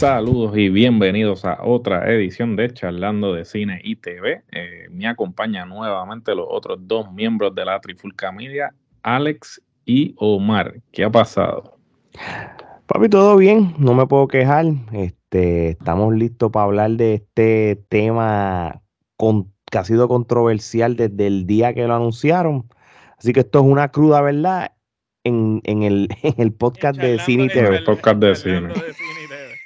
Saludos y bienvenidos a otra edición de Charlando de Cine y TV. Eh, me acompañan nuevamente los otros dos miembros de la Trifulca Media, Alex y Omar. ¿Qué ha pasado? Papi, todo bien, no me puedo quejar. Este, estamos listos para hablar de este tema que ha sido controversial desde el día que lo anunciaron. Así que esto es una cruda verdad en, el, podcast de Cine y TV. El podcast de Cine.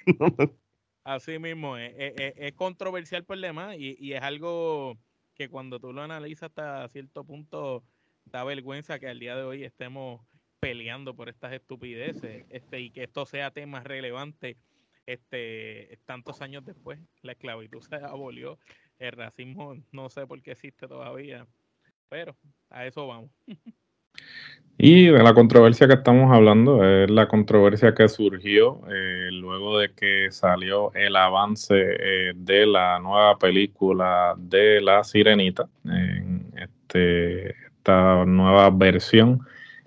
Así mismo, es, es, controversial por demás y, y, es algo que cuando tú lo analizas hasta cierto punto da vergüenza que al día de hoy estemos peleando por estas estupideces este, y que esto sea tema relevante este, tantos años después. La esclavitud se abolió, el racismo no sé por qué existe todavía, pero a eso vamos. Y de la controversia que estamos hablando es la controversia que surgió eh, luego de que salió el avance eh, de la nueva película de La Sirenita. En este, esta nueva versión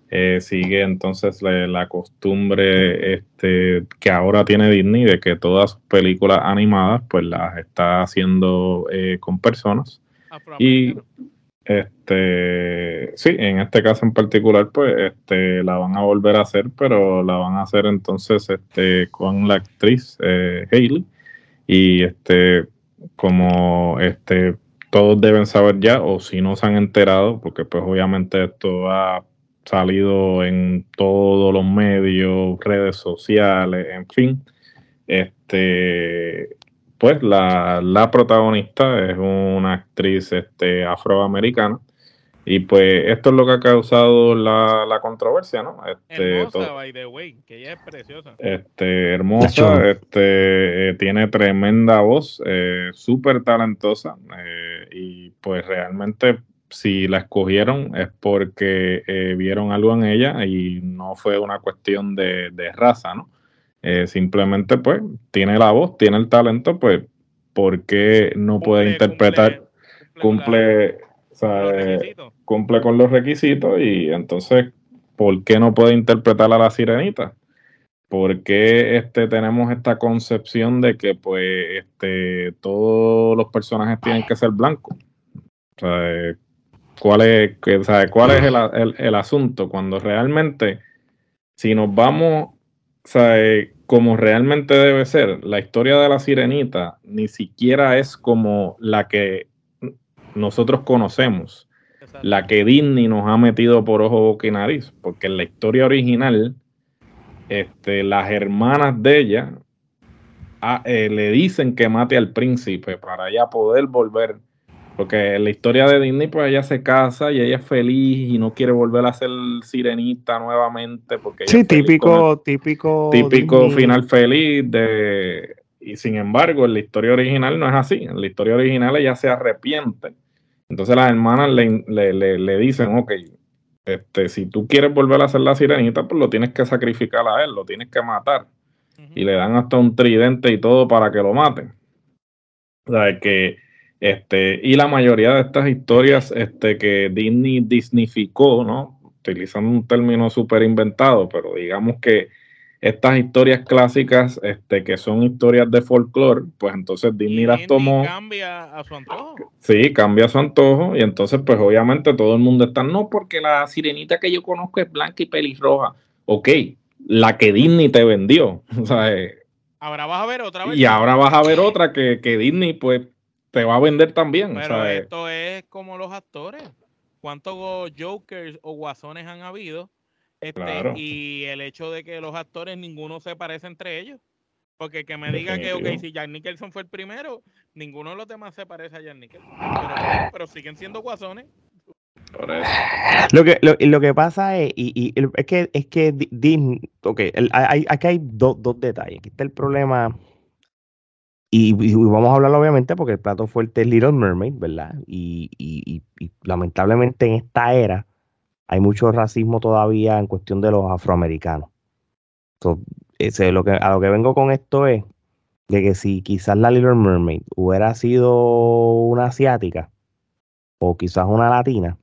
eh, sigue entonces la, costumbre este, que ahora tiene Disney de que todas sus películas animadas pues las está haciendo con personas. Y este, sí, en este caso en particular, pues, este, la van a volver a hacer, pero la van a hacer entonces, este, con la actriz eh, Hailey. Y este, como este, todos deben saber ya, o si no se han enterado, porque pues obviamente esto ha salido en todos los medios, redes sociales, en fin. Este, pues la, la, protagonista es una actriz este, afroamericana. Y pues esto es lo que ha causado la, la controversia, ¿no? Este, hermosa, by the way, que ella es preciosa. Este, hermosa, este, eh, tiene tremenda voz, eh, súper talentosa. Eh, y pues realmente si la escogieron es porque vieron algo en ella y no fue una cuestión de, de raza, ¿no? Eh, simplemente, pues, tiene la voz, tiene el talento, pues, ¿por qué no puede interpretar? Cumple, cumple, con los requisitos y entonces, ¿por qué no puede interpretar a la sirenita? ¿Por qué este, tenemos esta concepción de que pues este, todos los personajes tienen que ser blancos? ¿Cuál es, ¿cuál es el, el, asunto? Cuando realmente, si nos vamos sea, como realmente debe ser, la historia de la sirenita ni siquiera es como la que nosotros conocemos, la que Disney nos ha metido por ojo, boca y nariz, porque en la historia original, este, las hermanas de ella ah, eh, le dicen que mate al príncipe para ya poder volver porque en la historia de Disney, pues ella se casa y ella es feliz y no quiere volver a ser sirenita nuevamente. Porque sí, típico, típico. Típico final feliz de. Y sin embargo, en la historia original no es así. En la historia original ella se arrepiente. Entonces las hermanas le, dicen, ok, este, si tú quieres volver a ser la sirenita, pues lo tienes que sacrificar a él, lo tienes que matar. Y le dan hasta un tridente y todo para que lo maten. O sea, que este, y la mayoría de estas historias este, que Disney disneyficó, ¿no? Utilizando un término súper inventado, pero digamos que estas historias clásicas, este, que son historias de folclore, pues entonces Disney, las tomó. cambia a su antojo. Sí, cambia a su antojo. Y entonces, pues obviamente todo el mundo está, no, porque la sirenita que yo conozco es blanca y pelirroja. Ok, la que Disney te vendió. O sea, eh, ahora vas a ver otra vez. Y ahora vas a ver otra que, que Disney, pues, te va a vender también. Pero esto es como los actores. ¿Cuántos Jokers o Guasones han habido? Este, Y el hecho de que los actores ninguno se parece entre ellos. Porque que me diga que, ok, si Jack Nicholson fue el primero, ninguno de los demás se parece a Jack Nicholson. Pero, siguen siendo guasones. Lo que, lo, que pasa es, y, es que, es que Disney, ok, hay, aquí hay dos detalles. Aquí está el problema, y, vamos a hablar obviamente porque el plato fuerte es Little Mermaid, ¿verdad? Y, y, lamentablemente en esta era hay mucho racismo todavía en cuestión de los afroamericanos. Entonces, lo que, a lo que vengo con esto es de que si quizás la Little Mermaid hubiera sido una asiática o quizás una latina,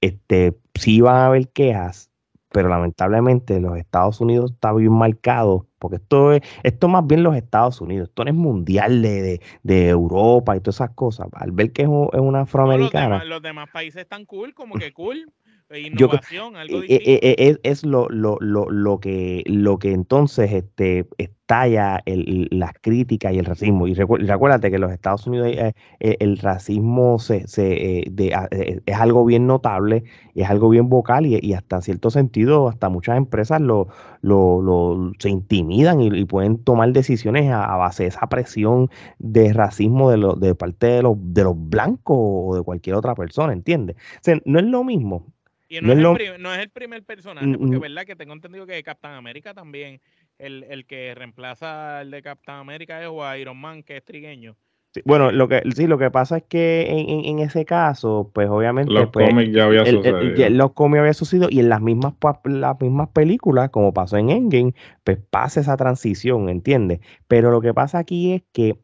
este, sí iban a haber quejas, pero lamentablemente los Estados Unidos está bien marcado, porque esto es, esto más bien los Estados Unidos, esto no es mundial de, de, Europa y todas esas cosas. Al ver que es, una afroamericana. los, demás, países están cool, como que cool. Innovación, algo eh, eh, eh, es, lo, lo, lo, lo, que, lo que entonces este, estalla el, las críticas y el racismo. Y, recuérdate que en los Estados Unidos el racismo se, se, es algo bien notable, es algo bien vocal y, y hasta cierto sentido, hasta muchas empresas lo, lo, se intimidan y, pueden tomar decisiones a, base de esa presión de racismo de, lo, de parte de los, de los blancos o de cualquier otra persona, ¿entiendes? no es lo mismo no, es, el primer personaje, mm, porque mm. verdad que tengo entendido que Captain América también, el, que reemplaza al de Captain América es o Iron Man, que es trigueño. bueno, lo que sí, lo que pasa es que en, ese caso, pues obviamente. Los pues, cómics ya había sucedido. los cómics había sucedido y en las mismas, las mismas películas, como pasó en Endgame, pues pasa esa transición, ¿entiendes? Pero lo que pasa aquí es que.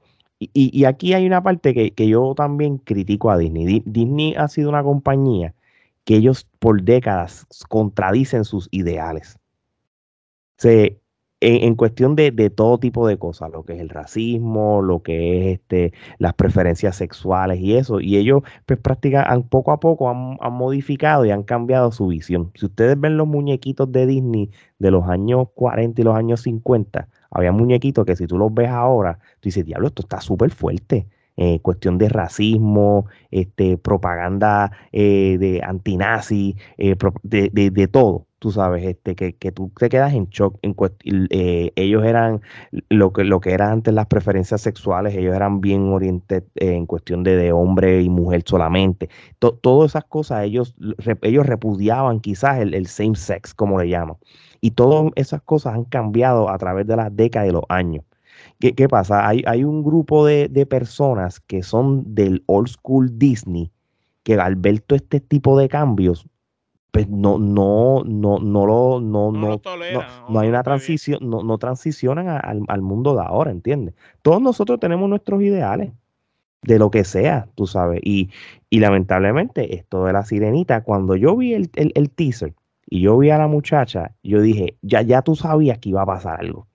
Y, y aquí hay una parte que, que yo también critico a Disney. Disney ha sido una compañía que ellos por décadas contradicen sus ideales. En, cuestión de, todo tipo de cosas, lo que es el racismo, lo que es este, las preferencias sexuales y eso, y ellos pues practican, poco a poco han, modificado y han cambiado su visión. Si ustedes ven los muñequitos de Disney de los años 40 y los años 50, había muñequitos que si tú los ves ahora, tú dices, diablo, esto está súper fuerte eh, cuestión de racismo, este, propaganda eh, de antinazi, eh, de, de, todo, tú sabes, este, que, que, tú te quedas en shock. En ellos eran lo que, lo que eran antes las preferencias sexuales, ellos eran bien orientados en cuestión de, de, hombre y mujer solamente. todas esas cosas, ellos, ellos repudiaban quizás el, el same sex, como le llaman. Y todas esas cosas han cambiado a través de las décadas y los años. ¿Qué, pasa? Hay, hay, un grupo de, personas que son del old school Disney que al ver todo este tipo de cambios, pues no, no, no, no lo, no, no, no, hay una transición, no, no transicionan al, mundo de ahora, ¿entiendes? Todos nosotros tenemos nuestros ideales de lo que sea, tú sabes, y, y lamentablemente esto de la sirenita, cuando yo vi el, el, teaser y yo vi a la muchacha, yo dije, ya, ya tú sabías que iba a pasar algo,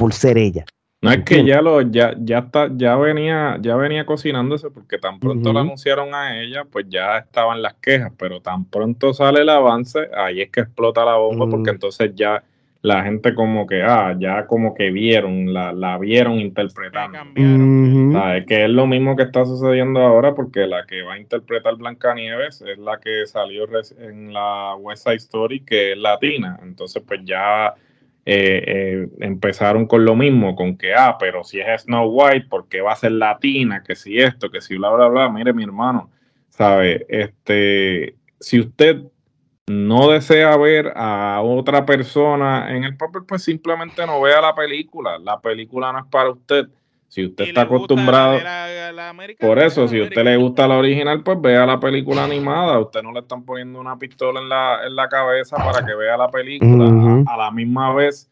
por ser ella. No es que ya lo, ya, ya está, ya venía, ya venía cocinándose porque tan pronto lo anunciaron a ella, pues ya estaban las quejas, pero tan pronto sale el avance, ahí es que explota la bomba, porque mm. entonces ya la gente como que, ah, ya como que vieron, la, la vieron interpretando. Es que es lo mismo que está sucediendo ahora, porque la que va a interpretar Blancanieves es la que salió en la West Side Story, que es latina. Entonces, pues ya eh, eh, empezaron con lo mismo, con que, ah, pero si es Snow White, ¿por qué va a ser latina? Que si esto, que si bla, bla, bla. Mire, mi hermano, ¿sabe? Este, si usted no desea ver a otra persona en el papel, pues simplemente no vea la película. La película no es para usted. Si usted está acostumbrado. por eso, si a usted le gusta la original, pues vea la película animada. usted no le están poniendo una pistola en la, en la cabeza para que vea la película. a, la misma vez,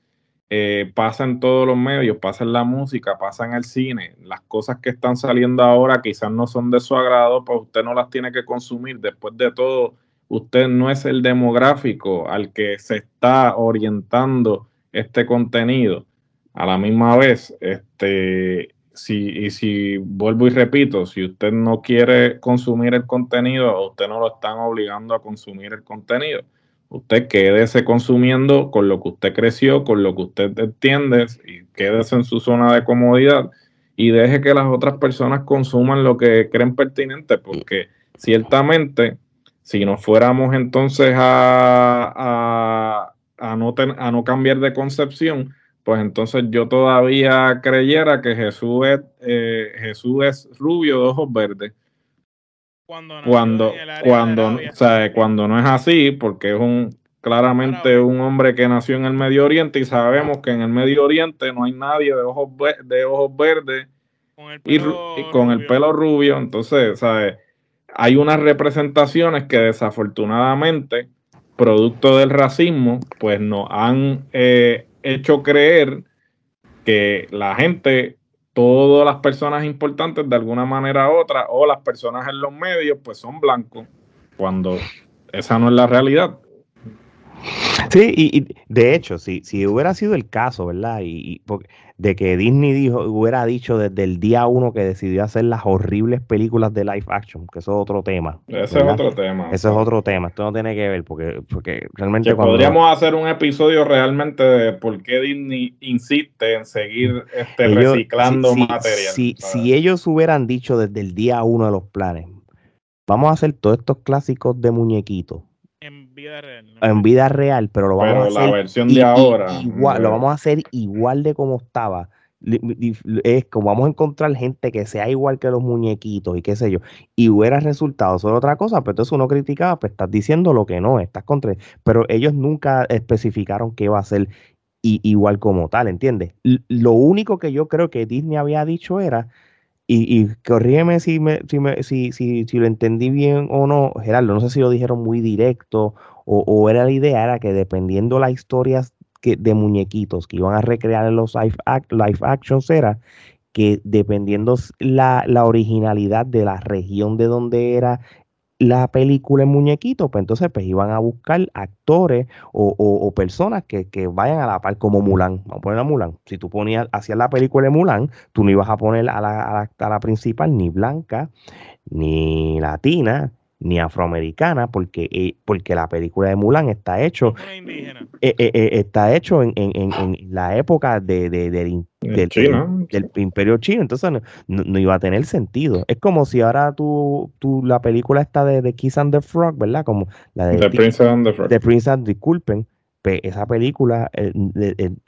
eh, pasa en todos los medios, pasa en la música, pasa en el cine. Las cosas que están saliendo ahora quizás no son de su agrado, pues usted no las tiene que consumir. Después de todo, usted no es el demográfico al que se está orientando este contenido a la misma vez, este, si, y si vuelvo y repito, si usted no quiere consumir el contenido, usted no lo están obligando a consumir el contenido. Usted quédese consumiendo con lo que usted creció, con lo que usted entiende, y quédese en su zona de comodidad y deje que las otras personas consuman lo que creen pertinente, porque ciertamente, si nos fuéramos entonces a, a, no, a no cambiar de concepción, pues entonces yo todavía creyera que Jesús es, eh, Jesús es rubio de ojos verdes. cuando cuando, cuando, cuando no es así, porque es un claramente un hombre que nació en el Medio Oriente y sabemos que en el Medio Oriente no hay nadie de ojos, de ojos verdes y, con el pelo rubio. Entonces, ¿sabes? hay unas representaciones que desafortunadamente, producto del racismo, pues nos han eh, hecho creer que la gente todas las personas importantes de alguna manera u otra o las personas en los medios pues son blancos cuando esa no es la realidad. Sí, y, de hecho, si, si hubiera sido el caso, ¿verdad? Y, de que Disney dijo, hubiera dicho desde el día uno que decidió hacer las horribles películas de live action, que eso es otro tema. Ese es otro tema. Eso es otro tema, esto no tiene que ver, porque, porque realmente... Podríamos hacer un episodio realmente de por qué Disney insiste en seguir este, reciclando material. Si, si ellos hubieran dicho desde el día uno de los planes, vamos a hacer todos estos clásicos de muñequitos en vida real, pero lo vamos a hacer. la versión de ahora. Igual, lo vamos a hacer igual de como estaba. Es como vamos a encontrar gente que sea igual que los muñequitos y qué sé yo, y hubiera resultado sobre otra cosa, pero pues entonces uno criticaba, pues estás diciendo lo que no, estás contra. Pero ellos nunca especificaron que iba a ser igual como tal, ¿entiendes? Lo único que yo creo que Disney había dicho era y, y corrígeme si, me, si, me, si, si, si, lo entendí bien o no, Gerardo, no sé si lo dijeron muy directo o, o era la idea, era que dependiendo las historias que, de muñequitos que iban a recrear en los live, live actions, era que dependiendo la, la, originalidad de la región de donde era la película en muñequito, pues entonces pues iban a buscar actores o, personas que, vayan a la par como Mulan. Vamos a poner a Mulan. Si tú ponías, hacías la película de Mulan, tú no ibas a poner a la, a la, a la principal ni blanca, ni latina, ni afroamericana, porque, eh, porque la película de Mulan está hecho, eh, eh, está hecho en, la época de, del, imperio chino, entonces no, iba a tener sentido. Es como si ahora tú, tú la película está de, de Kiss and the Frog, ¿verdad? Como la de The Prince and the Frog. The Prince and, disculpen, esa película,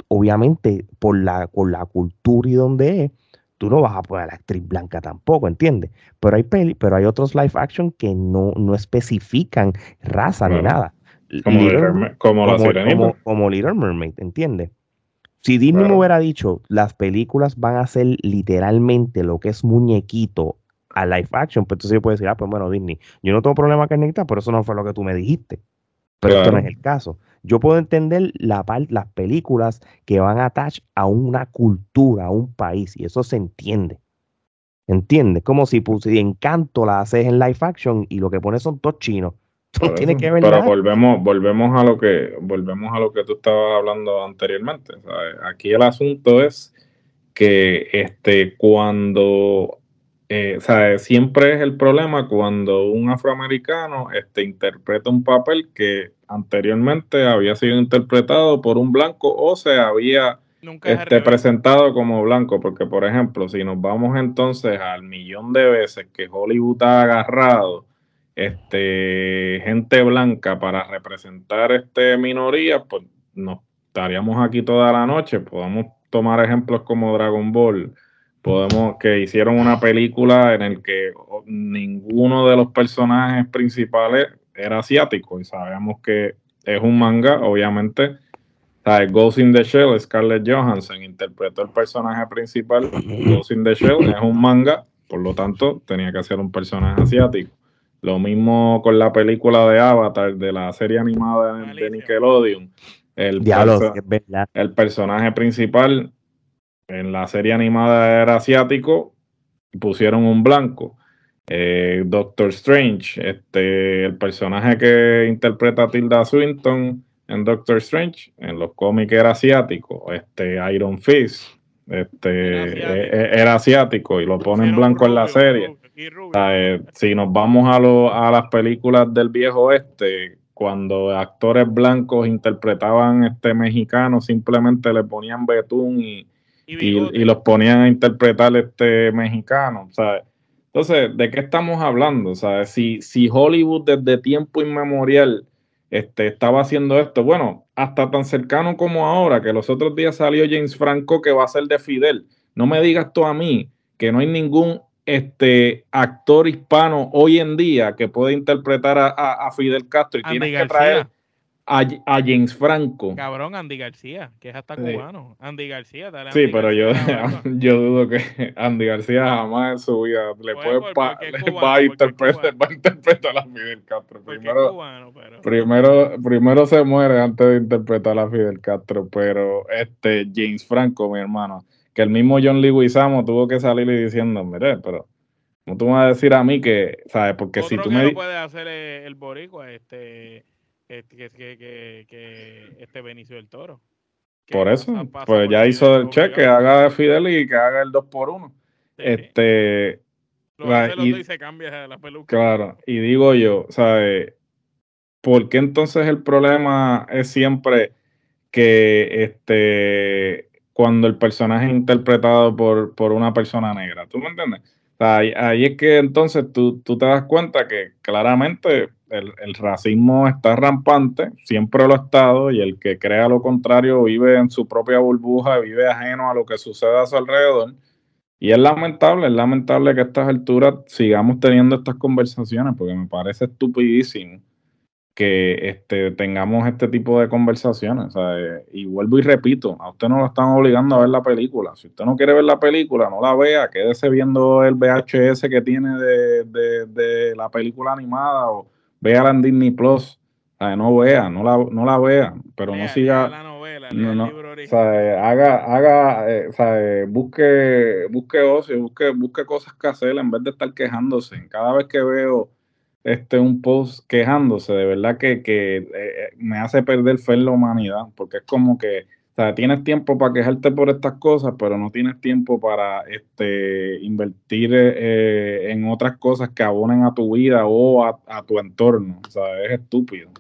obviamente, por la, por la cultura y donde es, tú no vas a poner a la actriz blanca tampoco, ¿entiendes? Pero hay peli, pero hay otros live action que no, no especifican raza ni nada. Como, Little, como, como, Little Mermaid, ¿entiendes? Si Disney me hubiera dicho, las películas van a ser literalmente lo que es muñequito a live action, pues entonces yo puedo decir, ah, pues bueno, Disney, yo no tengo problema con necesitas, pero eso no fue lo que tú me dijiste. Pero esto no es el caso. Yo puedo entender la, las películas que van a attach a una cultura, a un país, y eso se entiende. ¿Entiendes? Como si, pues, Encanto la haces en live action y lo que pones son todos chinos. No tiene que ver Pero volvemos, volvemos a lo que, volvemos a lo que tú estabas hablando anteriormente. Aquí el asunto es que este, cuando eh, siempre es el problema cuando un afroamericano este, interpreta un papel que anteriormente había sido interpretado por un blanco o se había este, presentado como blanco, porque por ejemplo, si nos vamos entonces al millón de veces que Hollywood ha agarrado este, gente blanca para representar este minoría, pues nos estaríamos aquí toda la noche. Podemos tomar ejemplos como Dragon Ball, podemos que hicieron una película en el que ninguno de los personajes principales era asiático y sabemos que es un manga, obviamente. Ghost in the Shell, Scarlett Johansson interpretó el personaje principal. Ghost in the Shell es un manga, por lo tanto tenía que ser un personaje asiático. Lo mismo con la película de Avatar, de la serie animada de Nickelodeon. El, el personaje principal en la serie animada era asiático, pusieron un blanco. Eh, Doctor Strange, este, el personaje que interpreta a Tilda Swinton en Doctor Strange, en los cómics era asiático. Este, Iron Fist, este, era asiático, y lo ponen blanco en la serie. Eh, si nos vamos a, lo, a las películas del viejo este, cuando actores blancos interpretaban este mexicano, simplemente le ponían betún y, y, los ponían a interpretar este mexicano, ¿sabes? Entonces, ¿de qué estamos hablando? ¿sabes? Si, si Hollywood desde tiempo inmemorial este, estaba haciendo esto, bueno, hasta tan cercano como ahora, que los otros días salió James Franco que va a ser de Fidel. No me digas tú a mí que no hay ningún este actor hispano hoy en día que puede interpretar a, Fidel Castro y tiene que traer a, James Franco. Cabrón, Andy García, que es hasta cubano. Andy García, dale Sí, pero yo, yo dudo que Andy García jamás en su vida le puede va, a interpretar, va a interpretar a Fidel Castro. Primero, primero, primero se muere antes de interpretar a Fidel Castro, pero este James Franco, mi hermano, que el mismo John Leguizamo tuvo que salir y diciendo, mire, pero no tú me vas a decir a mí que, ¿sabes? Porque si tú me... No puede hacer el boricua, este que, que, que, este Benicio del Toro. Por eso, pues ya hizo el cheque, haga de Fidel y que haga el 2 por 1 Este. y, se cambia la peluca. Claro, y digo yo, ¿sabes? ¿Por qué entonces el problema es siempre que este cuando el personaje es interpretado por, por una persona negra? ¿Tú me entiendes? Ahí, es que entonces tú, tú te das cuenta que claramente el, racismo está rampante, siempre lo ha estado, y el que crea lo contrario vive en su propia burbuja, vive ajeno a lo que sucede a su alrededor. Y es lamentable, es lamentable que a estas alturas sigamos teniendo estas conversaciones, porque me parece estupidísimo que este, tengamos este tipo de conversaciones. Y vuelvo y repito, a usted no lo están obligando a ver la película. Si usted no quiere ver la película, no la vea, quédese viendo el VHS que tiene de, de, de la película animada o véala en Disney Plus. no vea, no la, no la vea, pero no siga. La novela, haga, haga, eh, busque, busque ocio, busque, busque cosas que hacer en vez de estar quejándose. Cada vez que veo este un post quejándose, de verdad que, que eh, eh, me hace perder fe en la humanidad, porque es como que sea, tienes tiempo para quejarte por estas cosas, pero no tienes tiempo para este, invertir eh, en otras cosas que abonen a tu vida o a, tu entorno. O sea, es estúpido.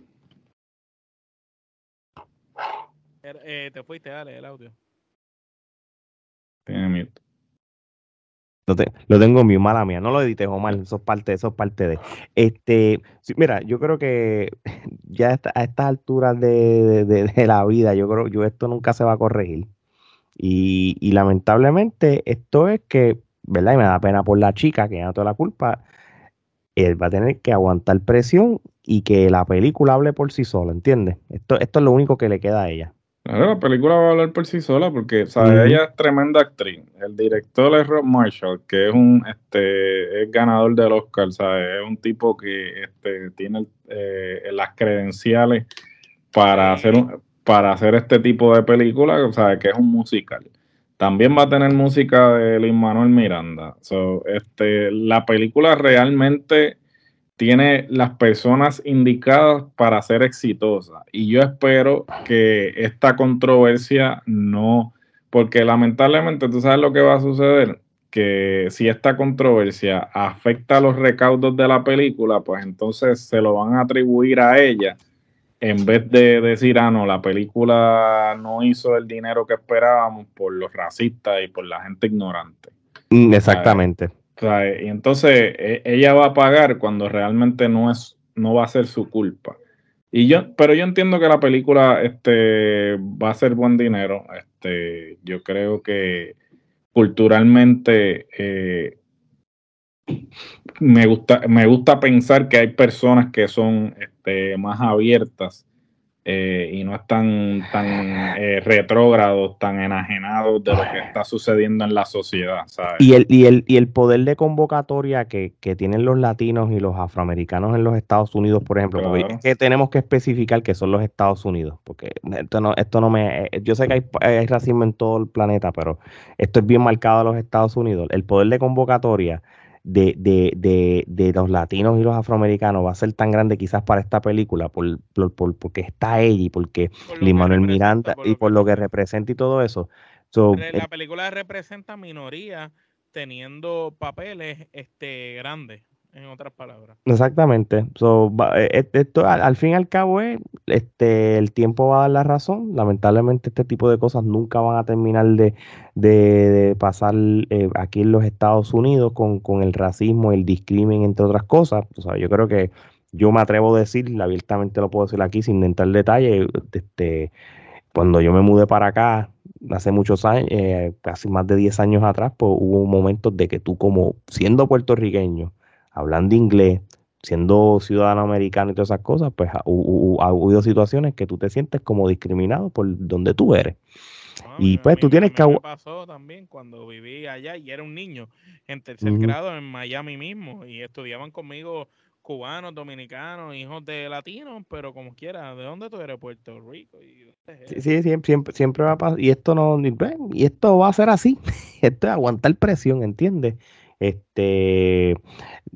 Eh, te fuiste, dale, el audio. Tiene miedo. Lo, tengo mi mala mía, no lo edites, Omar, eso es parte, eso es parte de. Este, mira, yo creo que ya a estas alturas de, la vida, yo creo yo esto nunca se va a corregir. Y, lamentablemente, esto es que, ¿verdad? Y me da pena por la chica que ya toda la culpa. Él va a tener que aguantar presión y que la película hable por sí sola, ¿entiendes? Esto, esto es lo único que le queda a ella la película va a hablar por sí sola porque ella es tremenda actriz. El director es Rob Marshall, que es un este es ganador del Oscar, Es un tipo que este, tiene eh, las credenciales para hacer para hacer este tipo de película, sea, que es un musical. También va a tener música de Luis Manuel Miranda. este, la película realmente tiene las personas indicadas para ser exitosa. Y yo espero que esta controversia no, porque lamentablemente tú sabes lo que va a suceder, que si esta controversia afecta a los recaudos de la película, pues entonces se lo van a atribuir a ella en vez de decir, ah, no, la película no hizo el dinero que esperábamos por los racistas y por la gente ignorante. Mm, exactamente y entonces e, ella va a pagar cuando realmente no es, no va a ser su culpa. Y yo, pero yo entiendo que la película este, va a ser buen dinero. Este, yo creo que culturalmente eh, me gusta, me gusta pensar que hay personas que son este, más abiertas eh, y no están tan eh, retrógrados, tan enajenados de lo que está sucediendo en la sociedad. Y, el, y, el, y el poder de convocatoria que, tienen los latinos y los afroamericanos en los Estados Unidos, por ejemplo, porque que tenemos que especificar que son los Estados Unidos, porque esto no, esto no me... Eh, yo sé que hay, hay racismo en todo el planeta, pero esto es bien marcado a los Estados Unidos. El poder de convocatoria de, de, de, de, los latinos y los afroamericanos va a ser tan grande quizás para esta película por, por, porque está ella y porque Lin Manuel Miranda y por lo que representa y todo eso. la eh, película representa minoría teniendo papeles este grandes en otras palabras. Exactamente. Eh, esto, al, fin y al cabo es, este, el tiempo va a dar la razón. Lamentablemente este tipo de cosas nunca van a terminar de, de, pasar eh, aquí en los Estados Unidos con, con, el racismo, el discrimen, entre otras cosas. Yo creo que yo me atrevo a decir, abiertamente lo puedo decir aquí sin entrar en detalle, este, cuando yo me mudé para acá, hace muchos años, eh, casi más de 10 años atrás, pues hubo momentos de que tú como siendo puertorriqueño, hablando inglés, siendo ciudadano americano y todas esas cosas, pues ha, habido situaciones que tú te sientes como discriminado por donde tú eres. y pues tú tienes que... Me pasó también cuando viví allá y era un niño en tercer grado en Miami mismo y estudiaban conmigo cubanos, dominicanos, hijos de latinos, pero como quiera, ¿de dónde tú eres? Puerto Rico. sí, sí, siempre, siempre, va a pasar. Y esto no, y esto va a ser así. esto es aguantar presión, ¿entiendes? Este,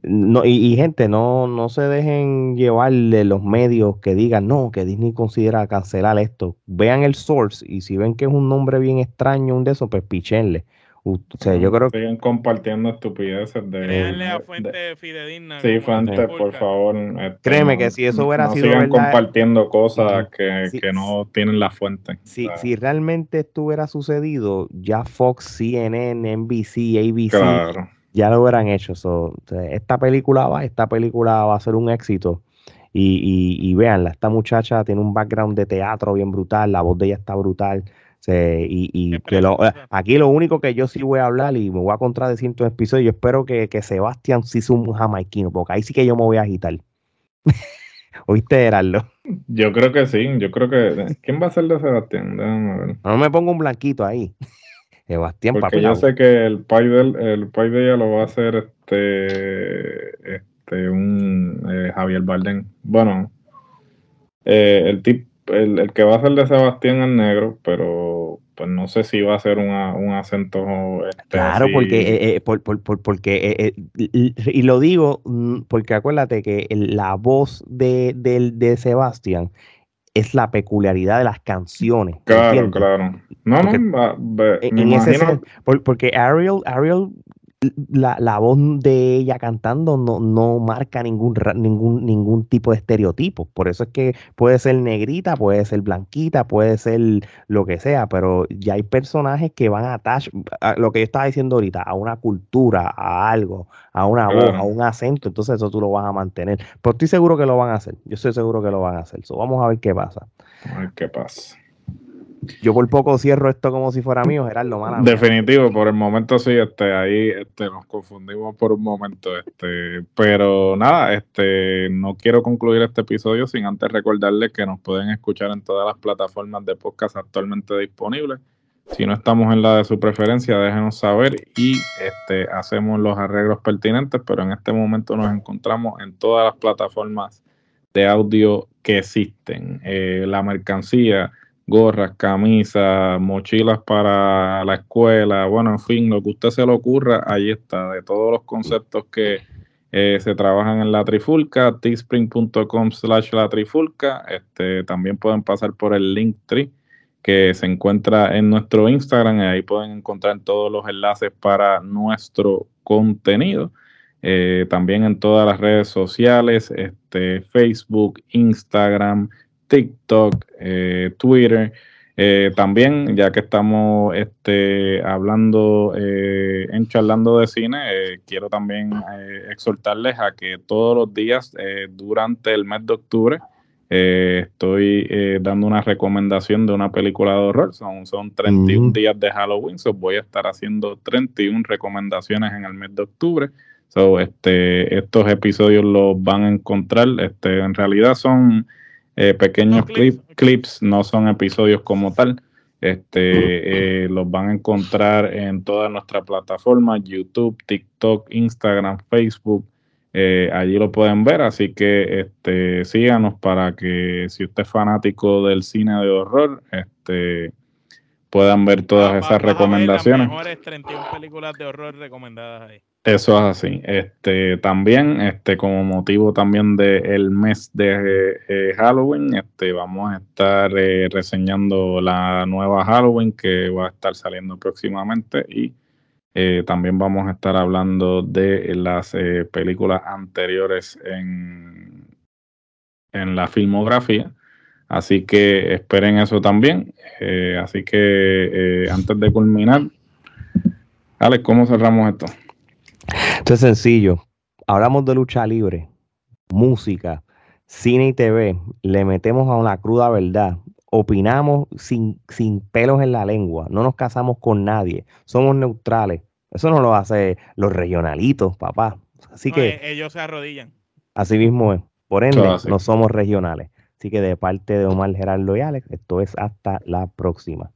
no, y, gente, no, no se dejen llevar de los medios que digan, no, que Disney considera cancelar esto. Vean el source y si ven que es un nombre bien extraño, un de esos, pues pichenle. O sea, yo creo Siguen compartiendo estupideces de. Créanle a fuente fidedigna. Sí, fuente, por favor. Este, Créeme que si eso hubiera sido. Sigan compartiendo cosas que, que, no tienen la fuente. Si, si realmente esto hubiera sucedido, ya Fox, CNN, NBC, ABC. Ya lo hubieran hecho. esta película va, esta película va a ser un éxito. Y, y, y véanla, esta muchacha tiene un background de teatro bien brutal, la voz de ella está brutal y, que lo, aquí lo único que yo sí voy a hablar y me voy a contradecir en tu episodio, yo espero que, que Sebastián sí sea un jamaiquino, porque ahí sí que yo me voy a agitar. ¿Oíste, Heraldo? Yo creo que sí, yo creo que... ¿Quién va a ser de Sebastián? No me pongo un blanquito ahí. Sebastián, Porque yo sé que el pai de, el pai de ella lo va a hacer este, este un eh, Javier Bardem. Bueno, eh, el tipo el, el, que va a ser de Sebastián es negro, pero pues no sé si va a ser un acento. Este, claro, porque, eh, eh, por, por, porque eh, y lo digo mm, porque acuérdate que la voz de, de, Sebastián es la peculiaridad de las canciones. Claro, claro. No, no, en, ese porque Ariel, Ariel la, la, voz de ella cantando no, no marca ningún, ningún, ningún tipo de estereotipo. Por eso es que puede ser negrita, puede ser blanquita, puede ser lo que sea, pero ya hay personajes que van a attach, a lo que yo estaba diciendo ahorita, a una cultura, a algo, a una voz, a un acento, entonces eso tú lo vas a mantener. Pero estoy seguro que lo van a hacer, yo estoy seguro que lo van a hacer. vamos a ver qué pasa. A ver qué pasa. Yo por poco cierro esto como si fuera mío, Gerardo. Mala Definitivo, por el momento sí, este, ahí este, nos confundimos por un momento. Este, pero nada, este, no quiero concluir este episodio sin antes recordarles que nos pueden escuchar en todas las plataformas de podcast actualmente disponibles. Si no estamos en la de su preferencia, déjenos saber y este, hacemos los arreglos pertinentes, pero en este momento nos encontramos en todas las plataformas de audio que existen. Eh, la mercancía gorras, camisas, mochilas para la escuela, bueno, en fin, lo que usted se le ocurra, ahí está, de todos los conceptos que eh, se trabajan en la trifulca, teespring.com slash la trifulca, este, también pueden pasar por el link tree que se encuentra en nuestro Instagram, ahí pueden encontrar todos los enlaces para nuestro contenido. Eh, también en todas las redes sociales, este, Facebook, Instagram, TikTok, eh, Twitter. Eh, también, ya que estamos este, hablando eh, en charlando de cine, quiero también exhortarles a que todos los días durante el mes de octubre estoy dando una recomendación de una película de horror. Son, son 31 días de Halloween, so voy a estar haciendo 31 recomendaciones en el mes de octubre. So, este, estos episodios los van a encontrar. Este, en realidad son eh, pequeños clips. no son episodios como tal. Este, eh, los van a encontrar en todas nuestras plataformas, YouTube, TikTok, Instagram, Facebook. Eh, allí lo pueden ver, así que este, síganos para que si usted es fanático del cine de horror, este, puedan ver todas esas recomendaciones. las mejores 31 películas de horror recomendadas ahí. Eso es así. Este, también, este, como motivo también del mes de eh, Halloween, este, vamos a estar eh, reseñando la nueva Halloween que va a estar saliendo próximamente y eh, también vamos a estar hablando de las películas anteriores en, en la filmografía. Así que esperen eso también. así que antes de culminar, Alex, ¿cómo cerramos esto? Esto es sencillo. Hablamos de lucha libre, música, cine y TV. Le metemos a una cruda verdad. opinamos sin, sin pelos en la lengua, no nos casamos con nadie, somos neutrales. Eso no lo hace los regionalitos, papá. Así que eh, ellos se arrodillan. Así mismo es. Por ende, no somos regionales. Así que de parte de Omar Gerardo y Alex, esto es hasta la próxima.